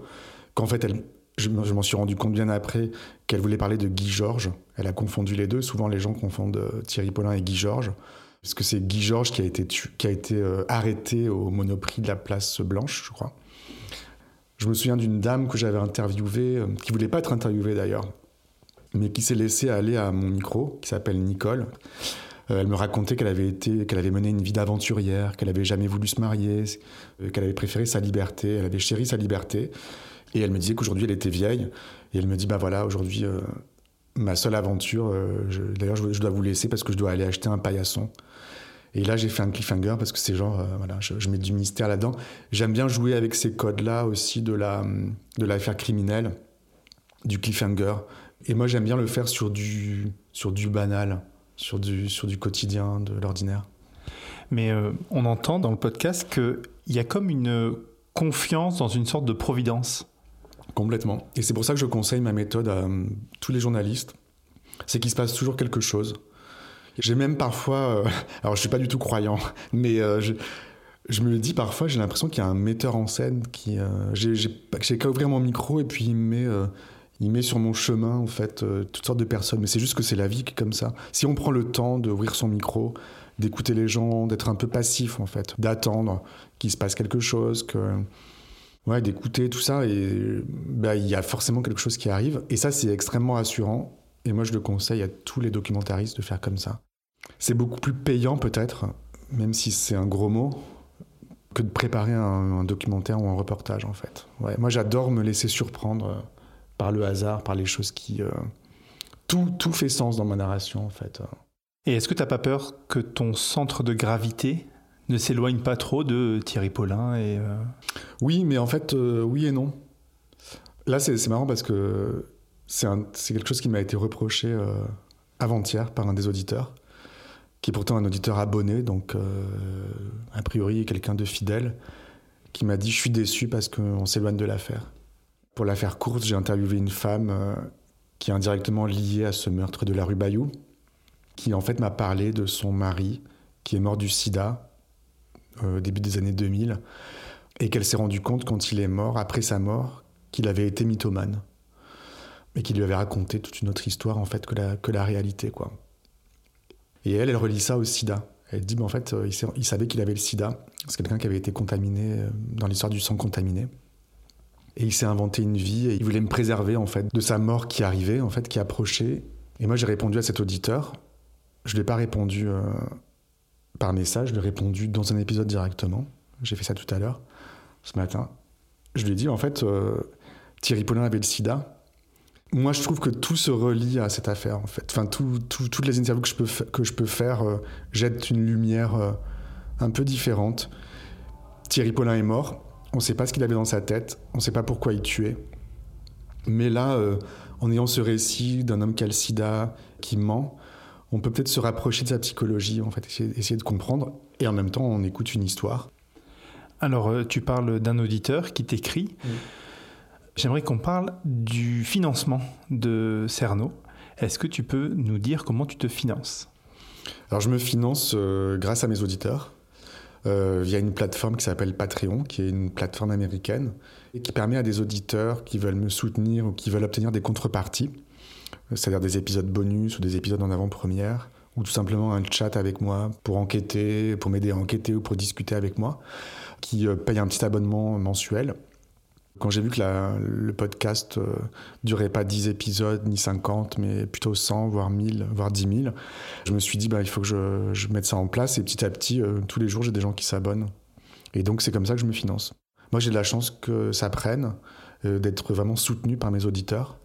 C: qu'en fait, elle, je m'en suis rendu compte bien après qu'elle voulait parler de Guy Georges. Elle a confondu les deux. Souvent, les gens confondent euh, Thierry Paulin et Guy Georges. Parce que c'est Guy Georges qui a été, euh, arrêté au Monoprix de la Place Blanche, je crois. Je me souviens d'une dame que j'avais interviewée, euh, qui voulait pas être interviewée d'ailleurs, mais qui s'est laissée aller à mon micro, qui s'appelle Nicole. Euh, elle me racontait qu'elle avait été, qu'elle avait mené une vie d'aventurière, qu'elle avait jamais voulu se marier, euh, qu'elle avait préféré sa liberté, elle avait chéri sa liberté. Et elle me disait qu'aujourd'hui elle était vieille. Et elle me dit bah voilà aujourd'hui ma seule aventure. je- D'ailleurs je, dois vous laisser parce que je dois aller acheter un paillasson. Et là j'ai fait un cliffhanger parce que c'est genre euh, voilà je, mets du mystère là-dedans. J'aime bien jouer avec ces codes-là aussi de la de l'affaire criminelle, du cliffhanger. Et moi j'aime bien le faire sur du sur du banal, sur du sur du quotidien, de l'ordinaire.
J: Mais euh, on entend dans le podcast qu'il y a comme une confiance dans une sorte de providence.
C: Complètement. Et c'est pour ça que je conseille ma méthode à euh, tous les journalistes. C'est qu'il se passe toujours quelque chose. J'ai même parfois, euh, alors je suis pas du tout croyant, mais euh, je, je me dis parfois, j'ai l'impression qu'il y a un metteur en scène qui, j'ai qu'à ouvrir mon micro et puis il met, il met sur mon chemin en fait toutes sortes de personnes. Mais c'est juste que c'est la vie qui est comme ça. Si on prend le temps d'ouvrir son micro, d'écouter les gens, d'être un peu passif en fait, d'attendre qu'il se passe quelque chose, que ouais, d'écouter tout ça et bah, il y a forcément quelque chose qui arrive et ça c'est extrêmement rassurant et moi je le conseille à tous les documentaristes de faire comme ça. C'est beaucoup plus payant peut-être, même si c'est un gros mot, que de préparer un, documentaire ou un reportage en fait. Ouais, moi j'adore me laisser surprendre euh, par le hasard, par les choses qui... euh, tout, tout fait sens dans ma narration en fait.
J: Et est-ce que tu n'as pas peur que ton centre de gravité ne s'éloigne pas trop de Thierry Paulin et euh,
C: Oui, mais en fait, euh, oui et non. Là, c'est marrant parce que c'est quelque chose qui m'a été reproché euh, avant-hier par un des auditeurs, qui est pourtant un auditeur abonné, donc a priori quelqu'un de fidèle, qui m'a dit Je suis déçu parce qu'on s'éloigne de l'affaire. Pour l'affaire courte, j'ai interviewé une femme qui est indirectement liée à ce meurtre de la rue Bayou, qui en fait m'a parlé de son mari qui est mort du sida au début des années 2000 et qu'elle s'est rendue compte quand il est mort, après sa mort, qu'il avait été mythomane. Et qu'il lui avait raconté toute une autre histoire, en fait, que la, que la réalité, quoi. Et elle, elle relie ça au sida. Elle dit, ben, en fait, euh, il, savait qu'il avait le sida. C'est quelqu'un qui avait été contaminé euh, dans l'histoire du sang contaminé. Et il s'est inventé une vie et il voulait me préserver, en fait, de sa mort qui arrivait, en fait, qui approchait. Et moi, j'ai répondu à cet auditeur. Je ne lui ai pas répondu euh, par message, je lui ai répondu dans un épisode directement. J'ai fait ça tout à l'heure, ce matin. Je lui ai dit, en fait, euh, Thierry Paulin avait le sida. Moi, je trouve que tout se relie à cette affaire, en fait. Enfin, tout- tout- toutes les interviews que je peux, que je peux faire euh, jettent une lumière euh, un peu différente. Thierry Paulin est mort. On ne sait pas ce qu'il avait dans sa tête. On ne sait pas pourquoi il tuait. Mais là, en ayant ce récit d'un homme qui a le sida, qui ment, on peut peut-être se rapprocher de sa psychologie, en fait, essayer, essayer de comprendre. Et en même temps, on écoute une histoire.
J: Alors, euh, tu parles d'un auditeur qui t'écrit. J'aimerais qu'on parle du financement de Cerno. Est-ce que tu peux nous dire comment tu te finances?
C: Alors je me finance euh, grâce à mes auditeurs euh, via une plateforme qui s'appelle Patreon, qui est une plateforme américaine et qui permet à des auditeurs qui veulent me soutenir ou qui veulent obtenir des contreparties, c'est-à-dire des épisodes bonus ou des épisodes en avant-première, ou tout simplement un chat avec moi pour enquêter, pour m'aider à enquêter ou pour discuter avec moi, qui euh, paye un petit abonnement mensuel. Quand j'ai vu que le podcast euh, durait pas 10 épisodes ni 50, mais plutôt 100, voire 1000, voire 10 000, je me suis dit, bah, il faut que je, je mette ça en place. Et petit à petit, euh, tous les jours, j'ai des gens qui s'abonnent. Et donc, c'est comme ça que je me finance. Moi, j'ai de la chance que ça prenne, euh, d'être vraiment soutenu par mes auditeurs.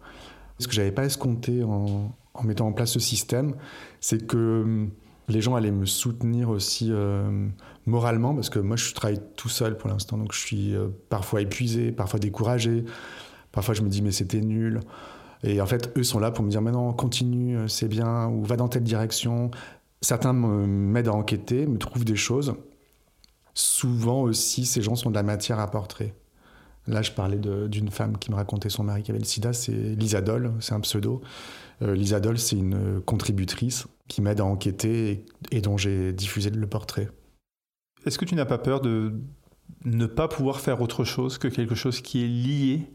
C: Ce que j'avais pas escompté en, mettant en place ce système, c'est que hum, les gens allaient me soutenir aussi euh, moralement, parce que moi, je travaille tout seul pour l'instant, donc je suis euh, parfois épuisé, parfois découragé, parfois je me dis mais c'était nul. Et en fait, eux sont là pour me dire maintenant continue, euh, c'est bien, ou va dans telle direction. Certains m'aident à enquêter, me trouvent des choses. Souvent aussi, ces gens sont de la matière à portrait. Là, je parlais d'une femme qui me racontait son mari qui avait le sida, c'est Lisa Doll, c'est un pseudo. Euh, Lisa Doll, c'est une contributrice qui m'aide à enquêter et, et dont j'ai diffusé le portrait.
J: Est-ce que tu n'as pas peur de ne pas pouvoir faire autre chose que quelque chose qui est lié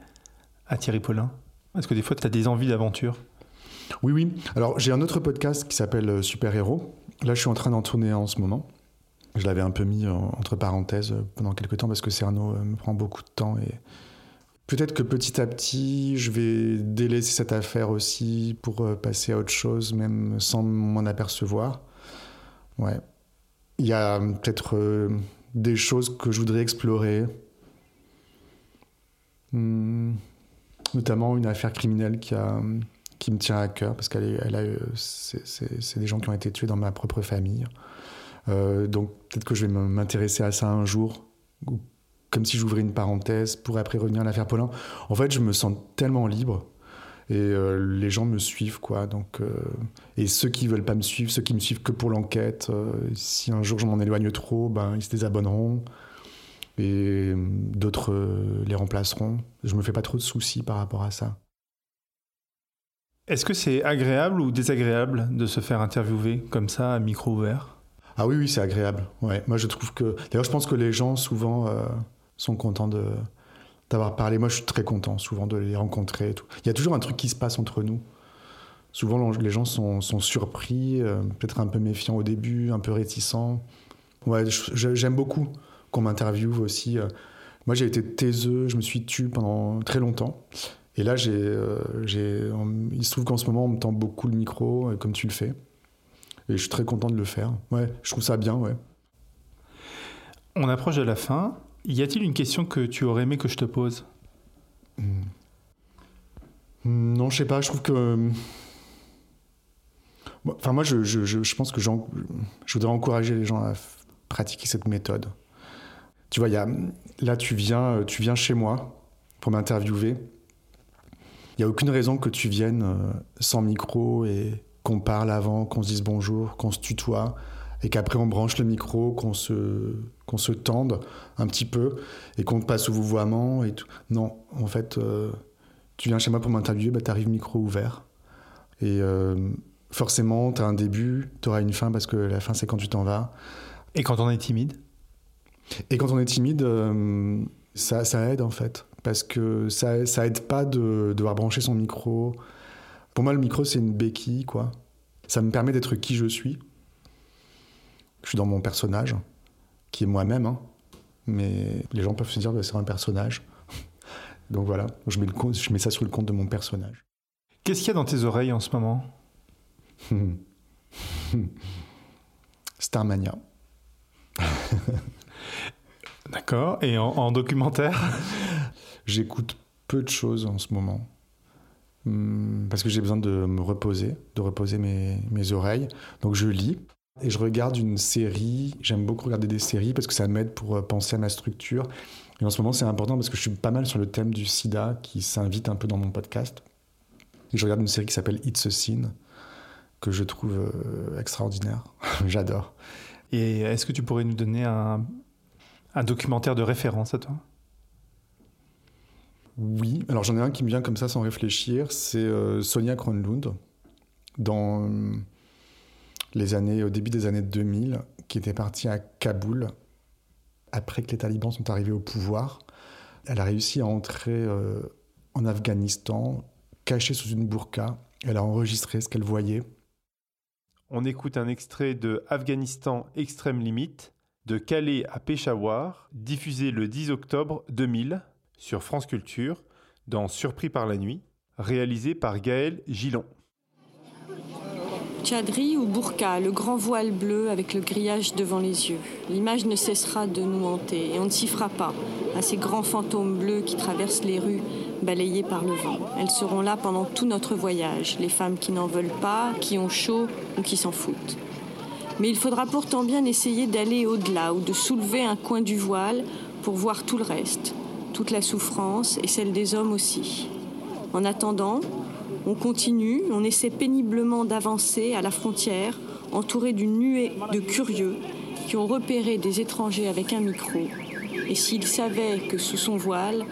J: à Thierry Paulin? Est-ce que des fois tu as des envies d'aventure
C: Oui, oui. Alors, j'ai un autre podcast qui s'appelle euh, Super Héros. Là, je suis en train d'en tourner un en ce moment. Je l'avais un peu mis euh, entre parenthèses euh, pendant quelques temps parce que Cerno euh, me prend beaucoup de temps et, Peut-être que petit à petit, je vais délaisser cette affaire aussi pour passer à autre chose, même sans m'en apercevoir. Ouais. Il y a peut-être des choses que je voudrais explorer. Hmm. Notamment une affaire criminelle qui, a, qui me tient à cœur, parce qu'elle elle a, c'est, des gens qui ont été tués dans ma propre famille. donc peut-être que je vais m'intéresser à ça un jour, comme si j'ouvrais une parenthèse pour après revenir à l'affaire Paulin. En fait, je me sens tellement libre et euh, les gens me suivent quoi. Donc euh, et ceux qui veulent pas me suivre, ceux qui me suivent que pour l'enquête, euh, si un jour je m'en éloigne trop, ben ils se désabonneront et d'autres les remplaceront. Je me fais pas trop de soucis par rapport à ça.
J: Est-ce que c'est agréable ou désagréable de se faire interviewer comme ça à micro ouvert?
C: Ah oui, oui, c'est agréable. Ouais. Moi, je trouve que. D'ailleurs, je pense que les gens souvent sont contents de d'avoir parlé. Moi, je suis très content souvent de les rencontrer. tout. Il y a toujours un truc qui se passe entre nous. Souvent, les gens sont, sont surpris, euh, peut-être un peu méfiants au début, un peu réticents. Ouais, j'aime beaucoup qu'on m'interviewe aussi. Euh. Moi, j'ai été taiseux, je me suis tu pendant très longtemps. Et là, j'ai, euh, il se trouve qu'en ce moment, on me tend beaucoup le micro, comme tu le fais. Et je suis très content de le faire. Ouais, je trouve ça bien, ouais.
J: On approche de la fin. Y a-t-il une question que tu aurais aimé que je te pose?
C: Hmm. Non, je sais pas. Je trouve que. Enfin, moi, je, je, je pense que je voudrais encourager les gens à pratiquer cette méthode. Tu vois, y a, là, tu viens, tu viens chez moi pour m'interviewer. Il n'y a aucune raison que tu viennes euh, sans micro et qu'on parle avant, qu'on se dise bonjour, qu'on se tutoie et qu'après on branche le micro, qu'on se, qu'on se tende un petit peu et qu'on passe au vouvoiement et tout. Non, en fait, euh, tu viens chez moi pour m'interviewer, bah, tu arrives micro ouvert. Et euh, forcément, tu as un début, tu auras une fin parce que la fin, c'est quand tu t'en vas.
J: Et quand on est timide?
C: Et quand on est timide, euh, ça, ça, aide en fait. Parce que ça, ça aide pas de devoir brancher son micro. Pour moi, le micro, c'est une béquille, quoi. Ça me permet d'être qui je suis je suis dans mon personnage, qui est moi-même, hein. mais les gens peuvent se dire que c'est un personnage. Donc voilà, je mets, le je mets ça sur le compte de mon personnage.
J: Qu'est-ce qu'il y a dans tes oreilles en ce moment?
C: Starmania.
J: D'accord. Et en, documentaire?
C: J'écoute peu de choses en ce moment. Hmm, parce que j'ai besoin de me reposer, de reposer mes, oreilles. Donc je lis. Et je regarde une série, j'aime beaucoup regarder des séries parce que ça m'aide pour euh, penser à ma structure. Et en ce moment, c'est important parce que je suis pas mal sur le thème du sida qui s'invite un peu dans mon podcast. Et je regarde une série qui s'appelle It's a Sin, que je trouve euh, extraordinaire. J'adore.
J: Et est-ce que tu pourrais nous donner un documentaire de référence à toi?
C: Oui, alors j'en ai un qui me vient comme ça sans réfléchir, c'est euh, Sonia Kronlund dans les années, au début des années 2000, qui était partie à Kaboul après que les talibans sont arrivés au pouvoir. Elle a réussi à entrer euh, en Afghanistan, cachée sous une burqa. Elle a enregistré ce qu'elle voyait.
J: On écoute un extrait de Afghanistan Extrême Limite, de Calais à Peshawar, diffusé le 10 octobre 2000 sur France Culture, dans Surpris par la nuit, réalisé par Gaël Gillon.
N: Chadri ou burqa, le grand voile bleu avec le grillage devant les yeux. L'image ne cessera de nous hanter et on ne s'y fera pas à ces grands fantômes bleus qui traversent les rues balayées par le vent. Elles seront là pendant tout notre voyage, les femmes qui n'en veulent pas, qui ont chaud ou qui s'en foutent. Mais il faudra pourtant bien essayer d'aller au-delà ou de soulever un coin du voile pour voir tout le reste, toute la souffrance et celle des hommes aussi. En attendant, on continue, on essaie péniblement d'avancer à la frontière, entouré d'une nuée de curieux qui ont repéré des étrangers avec un micro. Et s'ils savaient que sous son voile,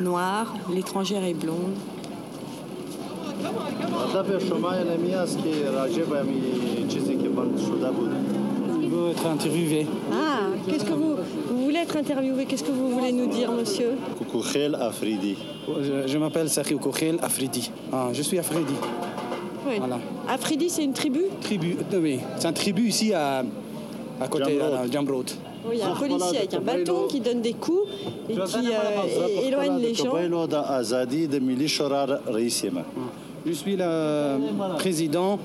N: noir, l'étrangère est blonde.
O: être interviewé.
N: Ah, qu'est-ce que vous voulez être interviewé Qu'est-ce que vous voulez nous dire, monsieur
O: Koukoukhel Afridi. Je, m'appelle Sahi Koukhel Afridi. Ah, je suis Afridi.
N: Oui. Voilà. Afridi, c'est une tribu
O: Tribu, oui. C'est une tribu ici à, à côté de Jambrot.
N: Oui, il y a un policier avec un bâton qui donne des coups et qui euh, éloigne les gens.
O: Je suis le président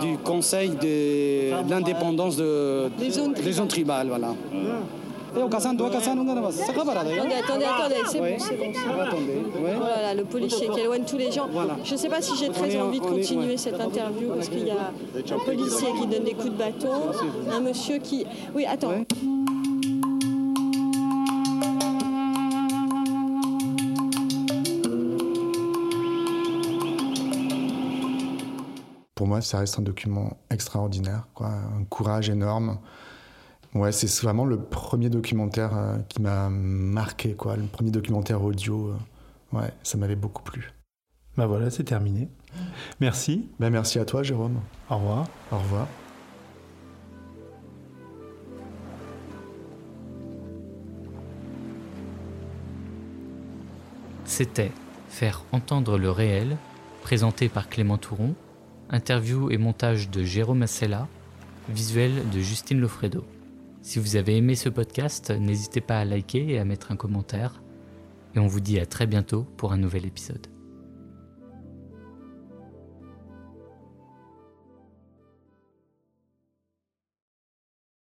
O: du conseil de l'indépendance de,
N: des zones
O: des zones tribales. Voilà.
N: Attendez, attendez, attendez, c'est bon, c'est bon. Voilà, le policier qui éloigne tous les gens. Je ne sais pas si j'ai très envie de continuer cette interview parce qu'il y a un policier qui donne des coups de bâton, un monsieur qui... Oui, attends.
C: Pour moi, ça reste un document extraordinaire, quoi, un courage énorme. Ouais, c'est vraiment le premier documentaire euh, qui m'a marqué, quoi, le premier documentaire audio. euh, ouais, ça m'avait beaucoup plu.
J: Bah voilà, c'est terminé. Merci.
C: Ben merci à toi, Jérôme.
J: Au revoir.
C: Au revoir.
A: C'était Faire entendre le réel, présenté par Clément Touron, interview et montage de Jérôme Assella, visuel de Justine Lofredo. Si vous avez aimé ce podcast, n'hésitez pas à liker et à mettre un commentaire. Et on vous dit à très bientôt pour un nouvel épisode.